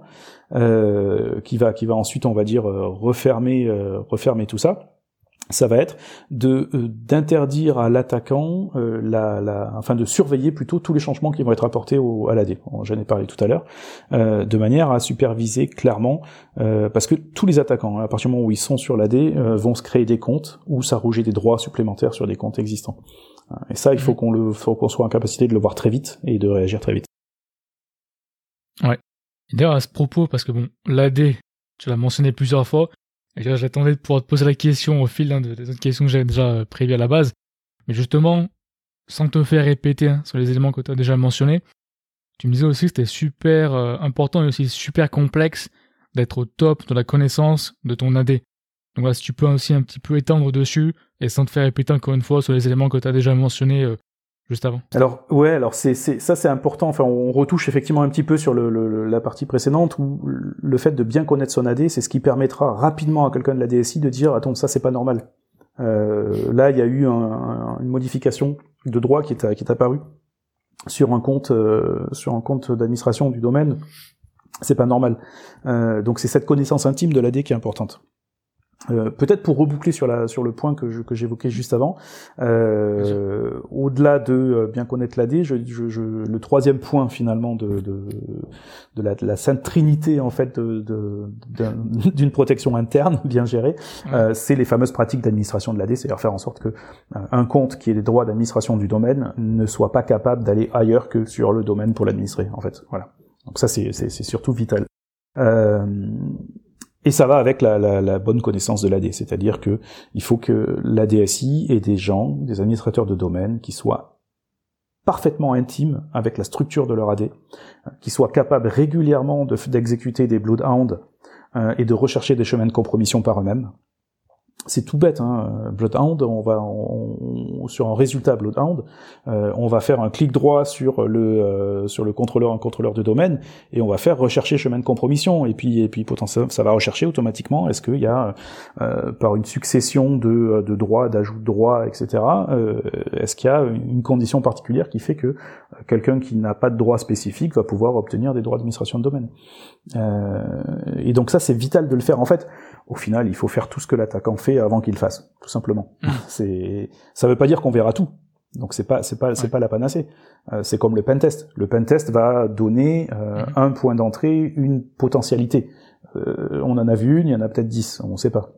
Speaker 2: qui va, qui va ensuite, on va dire, refermer, refermer tout ça, ça va être de euh, d'interdire à l'attaquant, euh, la, la, enfin de surveiller plutôt tous les changements qui vont être apportés au, à l'AD. J'en ai parlé tout à l'heure, euh, de manière à superviser clairement, euh, parce que tous les attaquants, à partir du moment où ils sont sur l'AD, vont se créer des comptes ou s'arroger des droits supplémentaires sur des comptes existants. Et ça, il faut qu'on le, faut qu'on soit en capacité de le voir très vite et de réagir très vite.
Speaker 1: Ouais. D'ailleurs à ce propos, parce que bon, l'AD, tu l'as mentionné plusieurs fois, J'attendais de pouvoir te poser la question au fil des autres questions que j'avais déjà prévues à la base. Mais justement, sans te faire répéter hein, sur les éléments que tu as déjà mentionnés, tu me disais aussi que c'était super euh, important et aussi super complexe d'être au top de la connaissance de ton AD. Donc voilà, si tu peux aussi un petit peu étendre dessus et sans te faire répéter encore une fois sur les éléments que tu as déjà mentionnés euh, juste.
Speaker 2: Alors ouais, alors c'est ça c'est important. Enfin, on retouche effectivement un petit peu sur la partie précédente où le fait de bien connaître son AD, c'est ce qui permettra rapidement à quelqu'un de la DSI de dire attends ça c'est pas normal. Euh, là il y a eu une modification de droit qui est, qui apparue sur un compte euh, sur un compte d'administration du domaine. C'est pas normal. Euh, donc c'est cette connaissance intime de l'AD qui est importante. Euh, peut-être pour reboucler sur, la, sur le point que, que j'évoquais juste avant, euh, au-delà de euh, bien connaître l'AD, je, je, le troisième point finalement de, de, de, la, de la, sainte trinité en fait *laughs* d'une protection interne bien gérée, euh, c'est les fameuses pratiques d'administration de l'AD, c'est-à-dire faire en sorte que un compte qui ait les droits d'administration du domaine ne soit pas capable d'aller ailleurs que sur le domaine pour l'administrer en fait. Voilà. Donc ça c'est surtout vital. Euh, Et ça va avec la, bonne connaissance de l'AD, c'est-à-dire que il faut que l'ADSI ait des gens, des administrateurs de domaine, qui soient parfaitement intimes avec la structure de leur AD, qui soient capables régulièrement d'exécuter des bloodhounds euh, et de rechercher des chemins de compromission par eux-mêmes, c'est tout bête, hein. Bloodhound, on va sur un résultat Bloodhound, euh, on va faire un clic droit sur le euh, sur le contrôleur un contrôleur de domaine et on va faire rechercher chemin de compromission et puis et puis potentiellement ça va rechercher automatiquement est-ce qu'il y a euh, par une succession de, de droits, d'ajout de droits, etc. est-ce qu'il y a une condition particulière qui fait que quelqu'un qui n'a pas de droit spécifique va pouvoir obtenir des droits d'administration de domaine et donc ça c'est vital de le faire en fait au final, il faut faire tout ce que l'attaquant fait avant qu'il fasse, tout simplement. Mm. *laughs* C'est, ça veut pas dire qu'on verra tout. Donc c'est pas, c'est pas, c'est pas la panacée. Euh, c'est comme le pentest. Le pentest va donner euh, mm. un point d'entrée, une potentialité. Euh, on en a vu une, il y en a peut-être dix, on sait pas.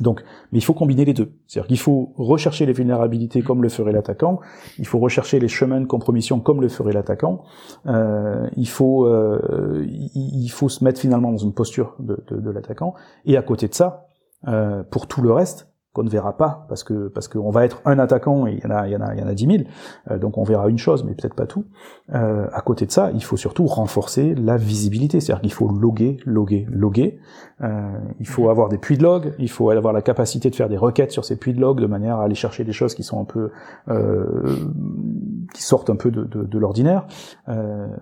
Speaker 2: Donc, mais il faut combiner les deux. C'est-à-dire qu'il faut rechercher les vulnérabilités comme le ferait l'attaquant, il faut rechercher les chemins de compromission comme le ferait l'attaquant, euh, il faut euh, il faut se mettre finalement dans une posture de, l'attaquant, et à côté de ça, euh, pour tout le reste, qu'on ne verra pas parce que parce qu'on va être un attaquant et il y en a il y en a il y en a dix mille. Euh, donc on verra une chose mais peut-être pas tout. Euh, à côté de ça il faut surtout renforcer la visibilité. C'est-à-dire qu'il faut loguer loguer loguer. Euh, il faut avoir des puits de log. Il faut avoir la capacité de faire des requêtes sur ces puits de log de manière à aller chercher des choses qui sont un peu qui sortent un peu de, de, de l'ordinaire.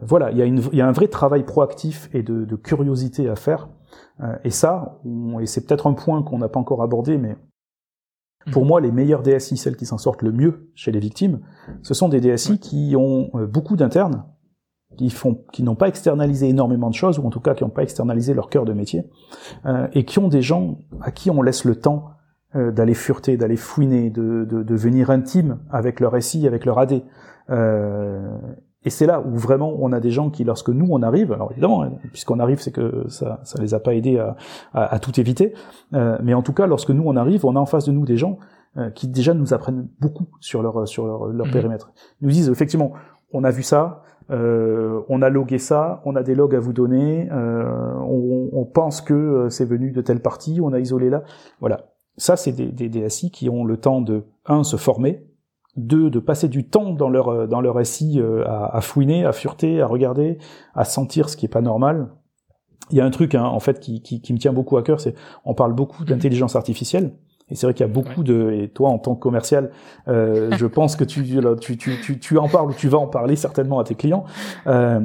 Speaker 2: Voilà il y a une il y a un vrai travail proactif et de, de curiosité à faire. Et ça, et c'est peut-être un point qu'on n'a pas encore abordé, mais pour mhm. moi, les meilleures DSI, celles qui s'en sortent le mieux chez les victimes, ce sont des DSI qui ont euh, beaucoup d'internes, qui font, qui n'ont pas externalisé énormément de choses, ou en tout cas qui n'ont pas externalisé leur cœur de métier, euh, et qui ont des gens à qui on laisse le temps euh, d'aller fureter, d'aller fouiner, de, de, de, venir intime avec leur SI, avec leur AD. Euh, et c'est là où vraiment on a des gens qui, lorsque nous on arrive, alors évidemment, puisqu'on arrive, c'est que ça, ça les a pas aidés à, à, tout éviter, euh, mais en tout cas, lorsque nous on arrive, on a en face de nous des gens euh, qui déjà nous apprennent beaucoup sur leur sur leur, leur mhm. périmètre. Ils nous disent effectivement, on a vu ça, euh, on a logué ça, on a des logs à vous donner, euh, on, on, pense que euh, c'est venu de telle partie, on a isolé là, voilà. Ça, c'est des, des DSI qui ont le temps de un se former, deux, de passer du temps dans leur euh, dans leur SI euh, à, à, fouiner, à fureter, à regarder, à sentir ce qui est pas normal. Il y a un truc hein, en fait qui, qui, qui, me tient beaucoup à cœur, c'est on parle beaucoup d'intelligence artificielle. Et c'est vrai qu'il y a beaucoup de et toi en tant que commercial, euh, *laughs* je pense que tu, tu, tu, tu, tu en parles ou tu vas en parler certainement à tes clients. Euh,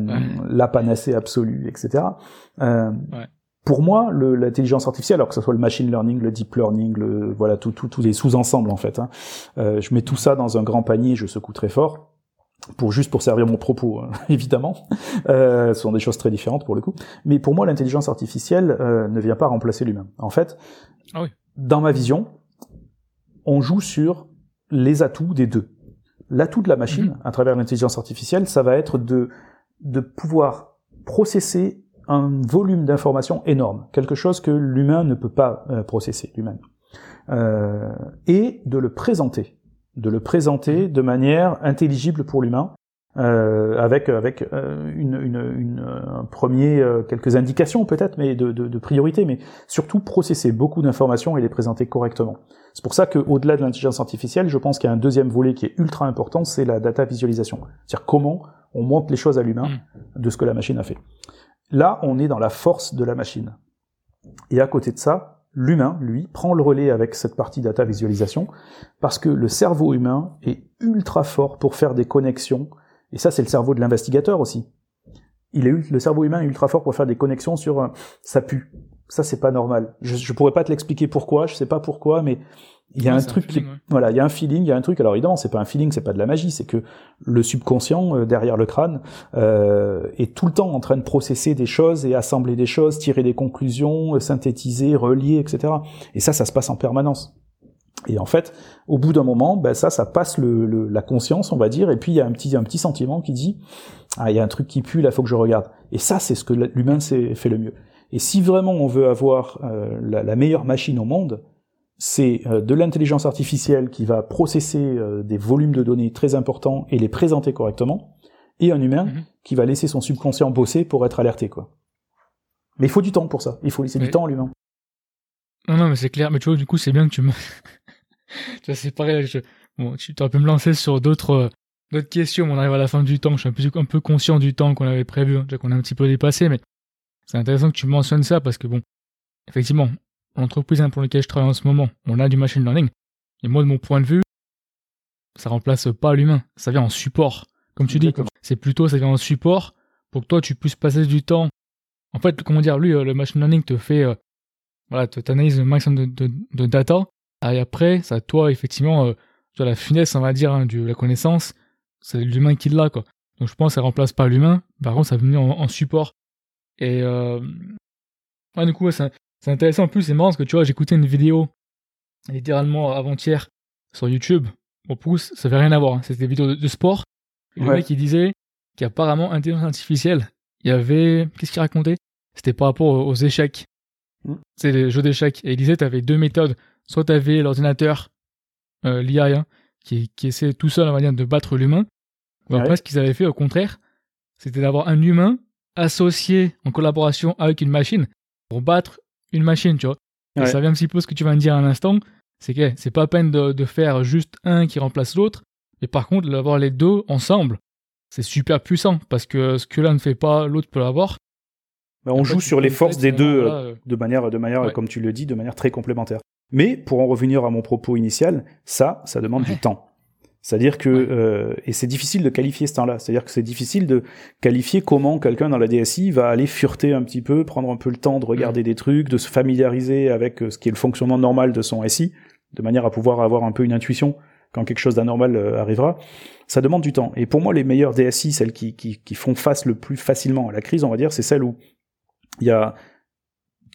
Speaker 2: La panacée absolue, etc. Euh, ouais pour moi, l'intelligence artificielle, alors que ce soit le machine learning, le deep learning, le, voilà, tous tout, les sous-ensembles en fait, hein, euh, je mets tout ça dans un grand panier, je secoue très fort pour juste pour servir mon propos, hein, *laughs* évidemment. Euh, ce sont des choses très différentes pour le coup. Mais pour moi, l'intelligence artificielle euh, ne vient pas remplacer l'humain. En fait, ah oui. dans ma vision, on joue sur les atouts des deux. L'atout de la machine, mm-hmm. à travers l'intelligence artificielle, ça va être de de pouvoir processer un volume d'informations énorme, quelque chose que l'humain ne peut pas euh, processer lui-même, euh, et de le présenter, de le présenter de manière intelligible pour l'humain, euh, avec avec euh, une, une, une, un premier quelques indications peut-être, mais de, de, de, priorité, mais surtout processer beaucoup d'informations et les présenter correctement. C'est pour ça qu'au-delà de l'intelligence artificielle, je pense qu'il y a un deuxième volet qui est ultra important, c'est la data visualisation, c'est-à-dire comment on montre les choses à l'humain mm. de ce que la machine a fait. Là, on est dans la force de la machine. Et à côté de ça, l'humain, lui, prend le relais avec cette partie data visualisation, parce que le cerveau humain est ultra fort pour faire des connexions, et ça c'est le cerveau de l'investigateur aussi. Il est, le cerveau humain est ultra fort pour faire des connexions sur euh, ça pue. Ça c'est pas normal. Je, je pourrais pas te l'expliquer pourquoi, je sais pas pourquoi, mais il y a un truc qui, voilà, il y a un feeling, il y a un truc. Alors évidemment, c'est pas un feeling, c'est pas de la magie, c'est que le subconscient euh, derrière le crâne euh, est tout le temps en train de processer des choses et assembler des choses, tirer des conclusions, euh, synthétiser, relier, etc. Et ça, ça se passe en permanence. Et en fait, au bout d'un moment, ben ça, ça passe le, la conscience, on va dire, et puis il y a un petit, un petit sentiment qui dit ah, il y a un truc qui pue, là, faut que je regarde. Et ça, c'est ce que l'humain fait le mieux. Et si vraiment on veut avoir euh, la, la meilleure machine au monde, c'est euh, de l'intelligence artificielle qui va processer euh, des volumes de données très importants et les présenter correctement, et un humain mhm. qui va laisser son subconscient bosser pour être alerté, quoi. Mais il faut du temps pour ça. Il faut laisser du temps à l'humain.
Speaker 1: Non, non, mais c'est clair. Mais tu vois, du coup, c'est bien que tu me. *laughs* tu vois, c'est pareil. Je... Bon, tu aurais pu me lancer sur d'autres d'autres questions. On arrive à la fin du temps. Je suis un peu, un peu conscient du temps qu'on avait prévu. Hein. qu'on a un petit peu dépassé, mais c'est intéressant que tu mentionnes ça parce que bon, effectivement, l'entreprise pour laquelle je travaille en ce moment, on a du machine learning. Et moi, de mon point de vue, ça remplace pas l'humain. Ça vient en support. Comme tu dis, c'est plutôt ça vient en support pour que toi tu puisses passer du temps. En fait, comment dire, lui, euh, le machine learning te fait, euh, voilà, te analyse le maximum de, data. Et après, ça, toi, effectivement, euh, tu as la finesse, on va dire, hein, de la connaissance, c'est l'humain qui l'a, quoi. Donc je pense que ça remplace pas l'humain. Par contre, ça vient en, en support. Et euh, ouais, du coup, c'est intéressant. En plus, c'est marrant parce que tu vois, j'écoutais une vidéo littéralement avant-hier sur YouTube. Bon, pouce, ça fait rien à voir. Hein. C'était des vidéos de, sport. le mec, il disait qu'apparemment, intelligence artificielle, il y avait. Qu'est-ce qu'il racontait? C'était par rapport aux, échecs. Mm. C'est les jeux d'échecs. Et il disait tu avais deux méthodes. Soit tu avais l'ordinateur, euh, l'IA, hein, qui, qui essaie tout seul, on va dire, de battre l'humain. Ou après, ce qu'ils avaient fait, au contraire, c'était d'avoir un humain associé en collaboration avec une machine pour battre une machine, tu vois. Et ça vient un petit peu ce que tu vas me dire à l'instant, c'est que c'est pas peine de, faire juste un qui remplace l'autre, mais par contre, d'avoir les deux ensemble, c'est super puissant, parce que ce que l'un ne fait pas, l'autre peut l'avoir.
Speaker 2: Bah, on joue sur les forces des deux euh, de manière, de manière comme tu le dis, de manière très complémentaire. Mais pour en revenir à mon propos initial, ça, ça demande du temps. C'est-à-dire que euh, et c'est difficile de qualifier ce temps-là. C'est-à-dire que c'est difficile de qualifier comment quelqu'un dans la DSI va aller fureter un petit peu, prendre un peu le temps de regarder des trucs, de se familiariser avec euh, ce qui est le fonctionnement normal de son SI, de manière à pouvoir avoir un peu une intuition quand quelque chose d'anormal euh, arrivera. Ça demande du temps. Et pour moi, les meilleures DSI, celles qui, qui, qui font face le plus facilement à la crise, on va dire, c'est celles où il y a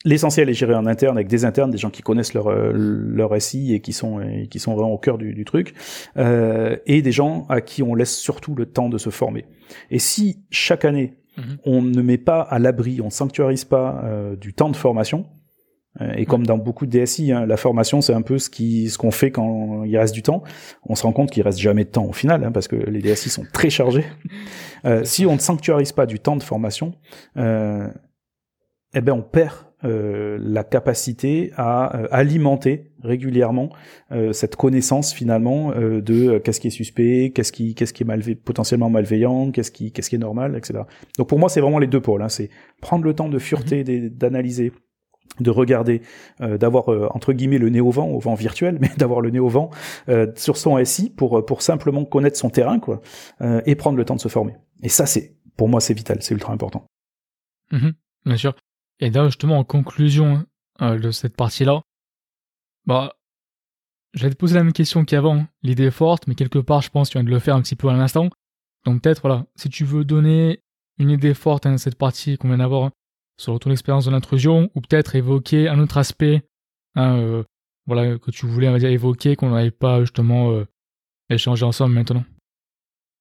Speaker 2: L'essentiel est géré en interne avec des internes, des gens qui connaissent leur euh, leur SI et qui sont et qui sont vraiment au cœur du, du truc, euh, et des gens à qui on laisse surtout le temps de se former. Et si chaque année mhm. on ne met pas à l'abri, on sanctuarise pas euh, du temps de formation, euh, et comme dans beaucoup de DSI, hein, la formation c'est un peu ce qui ce qu'on fait quand il reste du temps. On se rend compte qu'il reste jamais de temps au final, hein, parce que les DSI sont très chargés. Euh, si on ne sanctuarise pas du temps de formation, euh, eh ben on perd euh, la capacité à euh, alimenter régulièrement euh, cette connaissance finalement de qu'est-ce qui est suspect, qu'est-ce qui qu'est-ce qui est potentiellement malveillant, qu'est-ce qui qu'est-ce qui est normal, etc. Donc pour moi c'est vraiment les deux pôles. Hein. C'est prendre le temps de fureter, mhm. d'analyser, de regarder, d'avoir entre guillemets le nez au vent, au vent virtuel, *laughs* mais d'avoir le nez au vent sur son SI pour pour simplement connaître son terrain quoi, et prendre le temps de se former. Et ça c'est pour moi c'est vital, c'est ultra important.
Speaker 1: Mhm. bien sûr. Et là, justement, en conclusion euh, de cette partie-là, bah, j'allais te poser la même question qu'avant. L'idée forte, mais quelque part, je pense que tu viens de le faire un petit peu à l'instant. Donc peut-être, voilà, si tu veux donner une idée forte à cette partie qu'on vient d'avoir hein, sur ton expérience de l'intrusion, ou peut-être évoquer un autre aspect, hein, euh, voilà, que tu voulais, évoquer, qu'on n'avait pas justement euh, échangé ensemble maintenant.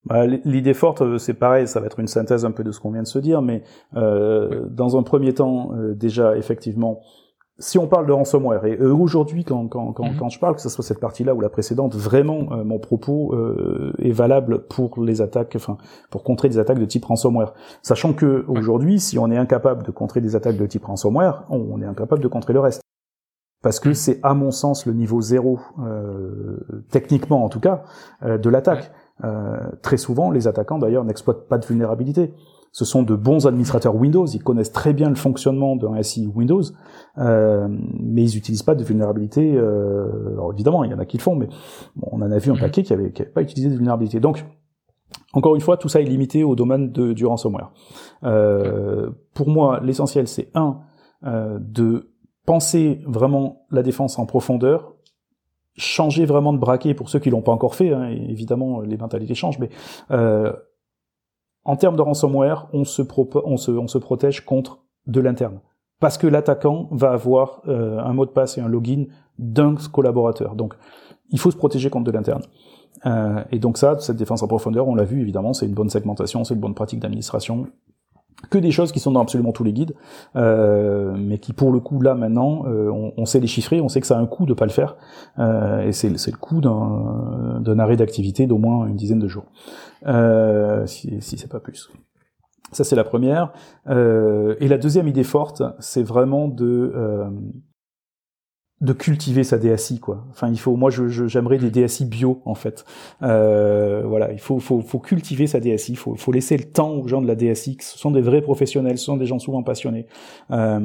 Speaker 2: Bah, L'idée forte, euh, c'est pareil, ça va être une synthèse un peu de ce qu'on vient de se dire, mais euh, dans un premier temps, euh, déjà, effectivement, si on parle de ransomware, et euh, aujourd'hui, quand, quand, quand, mhm. quand, je parle, que ce soit cette partie-là ou la précédente, vraiment, mon propos est valable pour les attaques, enfin, pour contrer des attaques de type ransomware. Sachant que aujourd'hui, si on est incapable de contrer des attaques de type ransomware, on est incapable de contrer le reste parce que mhm. c'est à mon sens le niveau zéro, euh, techniquement en tout cas, euh, de l'attaque. Euh, très souvent, les attaquants d'ailleurs n'exploitent pas de vulnérabilité. Ce sont de bons administrateurs Windows, ils connaissent très bien le fonctionnement d'un SI Windows, euh, mais ils n'utilisent pas de vulnérabilité. Euh, alors évidemment, il y en a qui le font, mais on en a vu un mhm. paquet qui n'avait pas utilisé de vulnérabilité. Donc, encore une fois, tout ça est limité au domaine de, du ransomware. Euh, pour moi, l'essentiel, c'est un de penser vraiment la défense en profondeur, changer vraiment de braquet pour ceux qui l'ont pas encore fait. Hein, évidemment, les mentalités changent, mais euh, en termes de ransomware, on se protège contre de l'interne. Parce que l'attaquant va avoir euh, un mot de passe et un login d'un collaborateur. Donc, il faut se protéger contre de l'interne. Euh, et donc ça, cette défense en profondeur, on l'a vu évidemment, c'est une bonne segmentation, c'est une bonne pratique d'administration, que des choses qui sont dans absolument tous les guides, euh, mais qui pour le coup là maintenant, euh, on, sait les chiffrer, on sait que ça a un coût de pas le faire, euh, et c'est le coût d'un arrêt d'activité d'au moins une dizaine de jours, si, si c'est pas plus. Ça c'est la première. et la deuxième idée forte, c'est vraiment de de cultiver sa DSI quoi. Enfin il faut moi je j'aimerais des DSI bio en fait. Euh, voilà il faut, faut faut cultiver sa DSI. Il faut faut laisser le temps aux gens de la DSI. Ce sont des vrais professionnels, ce sont des gens souvent passionnés. Euh,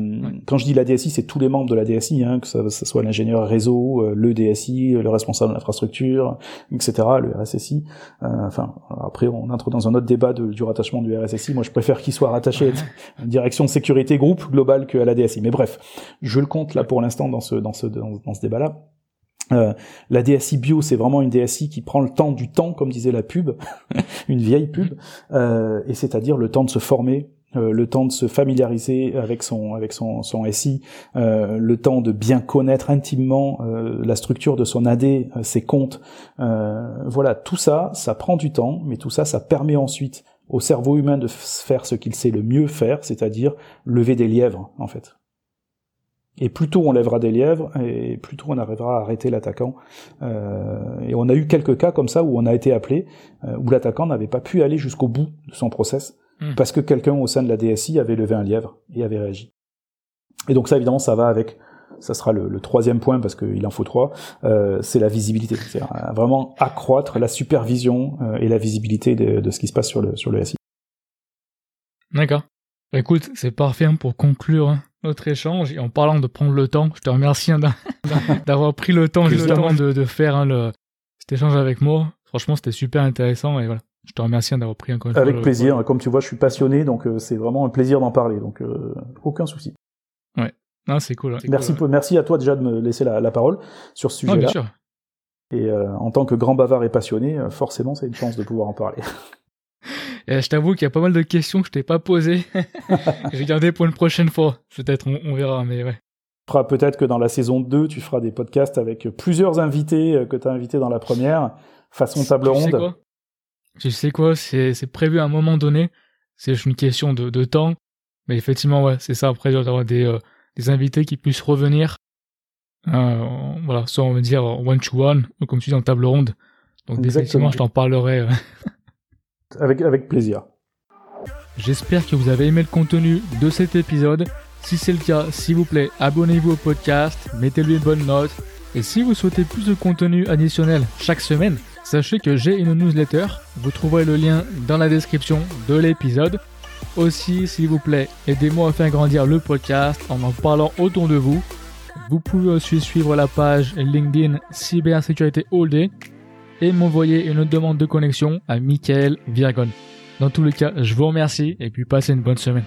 Speaker 2: Quand je dis la DSI c'est tous les membres de la DSI hein, que ça, ça soit l'ingénieur réseau, euh, le DSI, le responsable de l'infrastructure, etc. Le RSSI. Euh, enfin après on entre dans un autre débat de, du rattachement du RSSI. Moi je préfère qu'il soit rattaché à *laughs* une direction sécurité groupe globale que à la DSI. Mais bref je le compte là pour l'instant dans ce dans ce dans, ce débat-là. Euh, la DSI bio, c'est vraiment une DSI qui prend le temps du temps, comme disait la pub, *laughs* une vieille pub, euh, et c'est-à-dire le temps de se former, euh, le temps de se familiariser avec son avec son, son SI, euh, le temps de bien connaître intimement euh, la structure de son AD, ses comptes. voilà, tout ça, ça prend du temps, mais tout ça, ça permet ensuite au cerveau humain de faire ce qu'il sait le mieux faire, c'est-à-dire lever des lièvres, en fait. Et plus tôt on lèvera des lièvres, et plus tôt on arrivera à arrêter l'attaquant. Euh, et on a eu quelques cas comme ça où on a été appelé, euh, où l'attaquant n'avait pas pu aller jusqu'au bout de son process, hmm. parce que quelqu'un au sein de la DSI avait levé un lièvre et avait réagi. Et donc ça évidemment ça va avec, ça sera le, troisième point parce qu'il en faut trois, euh, c'est la visibilité. C'est vraiment accroître la supervision euh, et la visibilité de, de, ce qui se passe sur le, sur le SI.
Speaker 1: D'accord. Écoute, c'est parfait hein, pour conclure hein notre échange. Et en parlant de prendre le temps, je te remercie hein, d'avoir pris le temps justement de, de faire hein, le, cet échange avec moi. Franchement, c'était super intéressant et voilà. Je te remercie hein, d'avoir pris encore
Speaker 2: une Avec plaisir. Comme tu vois, je suis passionné, donc euh, c'est vraiment un plaisir d'en parler. Donc euh, aucun souci.
Speaker 1: Ouais. Non, c'est cool.
Speaker 2: Merci, merci à toi déjà de me laisser la, la parole sur ce sujet-là. bien sûr. Et euh, en tant que grand bavard et passionné, forcément, c'est une chance de pouvoir en parler. *laughs*
Speaker 1: je t'avoue qu'il y a pas mal de questions que je t'ai pas posées. *laughs* J'ai gardé pour une prochaine fois. Peut-être, on, verra, mais ouais.
Speaker 2: Peut-être que dans la saison 2, tu feras des podcasts avec plusieurs invités euh, que tu as invités dans la première, façon table ronde.
Speaker 1: Sais quoi? Tu sais quoi? C'est prévu à un moment donné. C'est juste une question de, de, temps. Mais effectivement, ouais, c'est ça. Après, d'avoir des, euh, des invités qui puissent revenir. Euh, voilà, soit on va dire one-to-one, comme tu dis, en table ronde. Donc, effectivement, je t'en parlerai. *laughs*
Speaker 2: Avec, plaisir.
Speaker 1: J'espère que vous avez aimé le contenu de cet épisode. Si c'est le cas, s'il vous plaît, abonnez-vous au podcast, mettez-lui une bonne note. Et si vous souhaitez plus de contenu additionnel chaque semaine, sachez que j'ai une newsletter. Vous trouverez le lien dans la description de l'épisode. Aussi, s'il vous plaît, aidez-moi à faire grandir le podcast en en parlant autour de vous. Vous pouvez aussi suivre la page LinkedIn Cybersécurité All Day et m'envoyer une demande de connexion à Michael Virgon. Dans tous les cas, je vous remercie et puis passez une bonne semaine.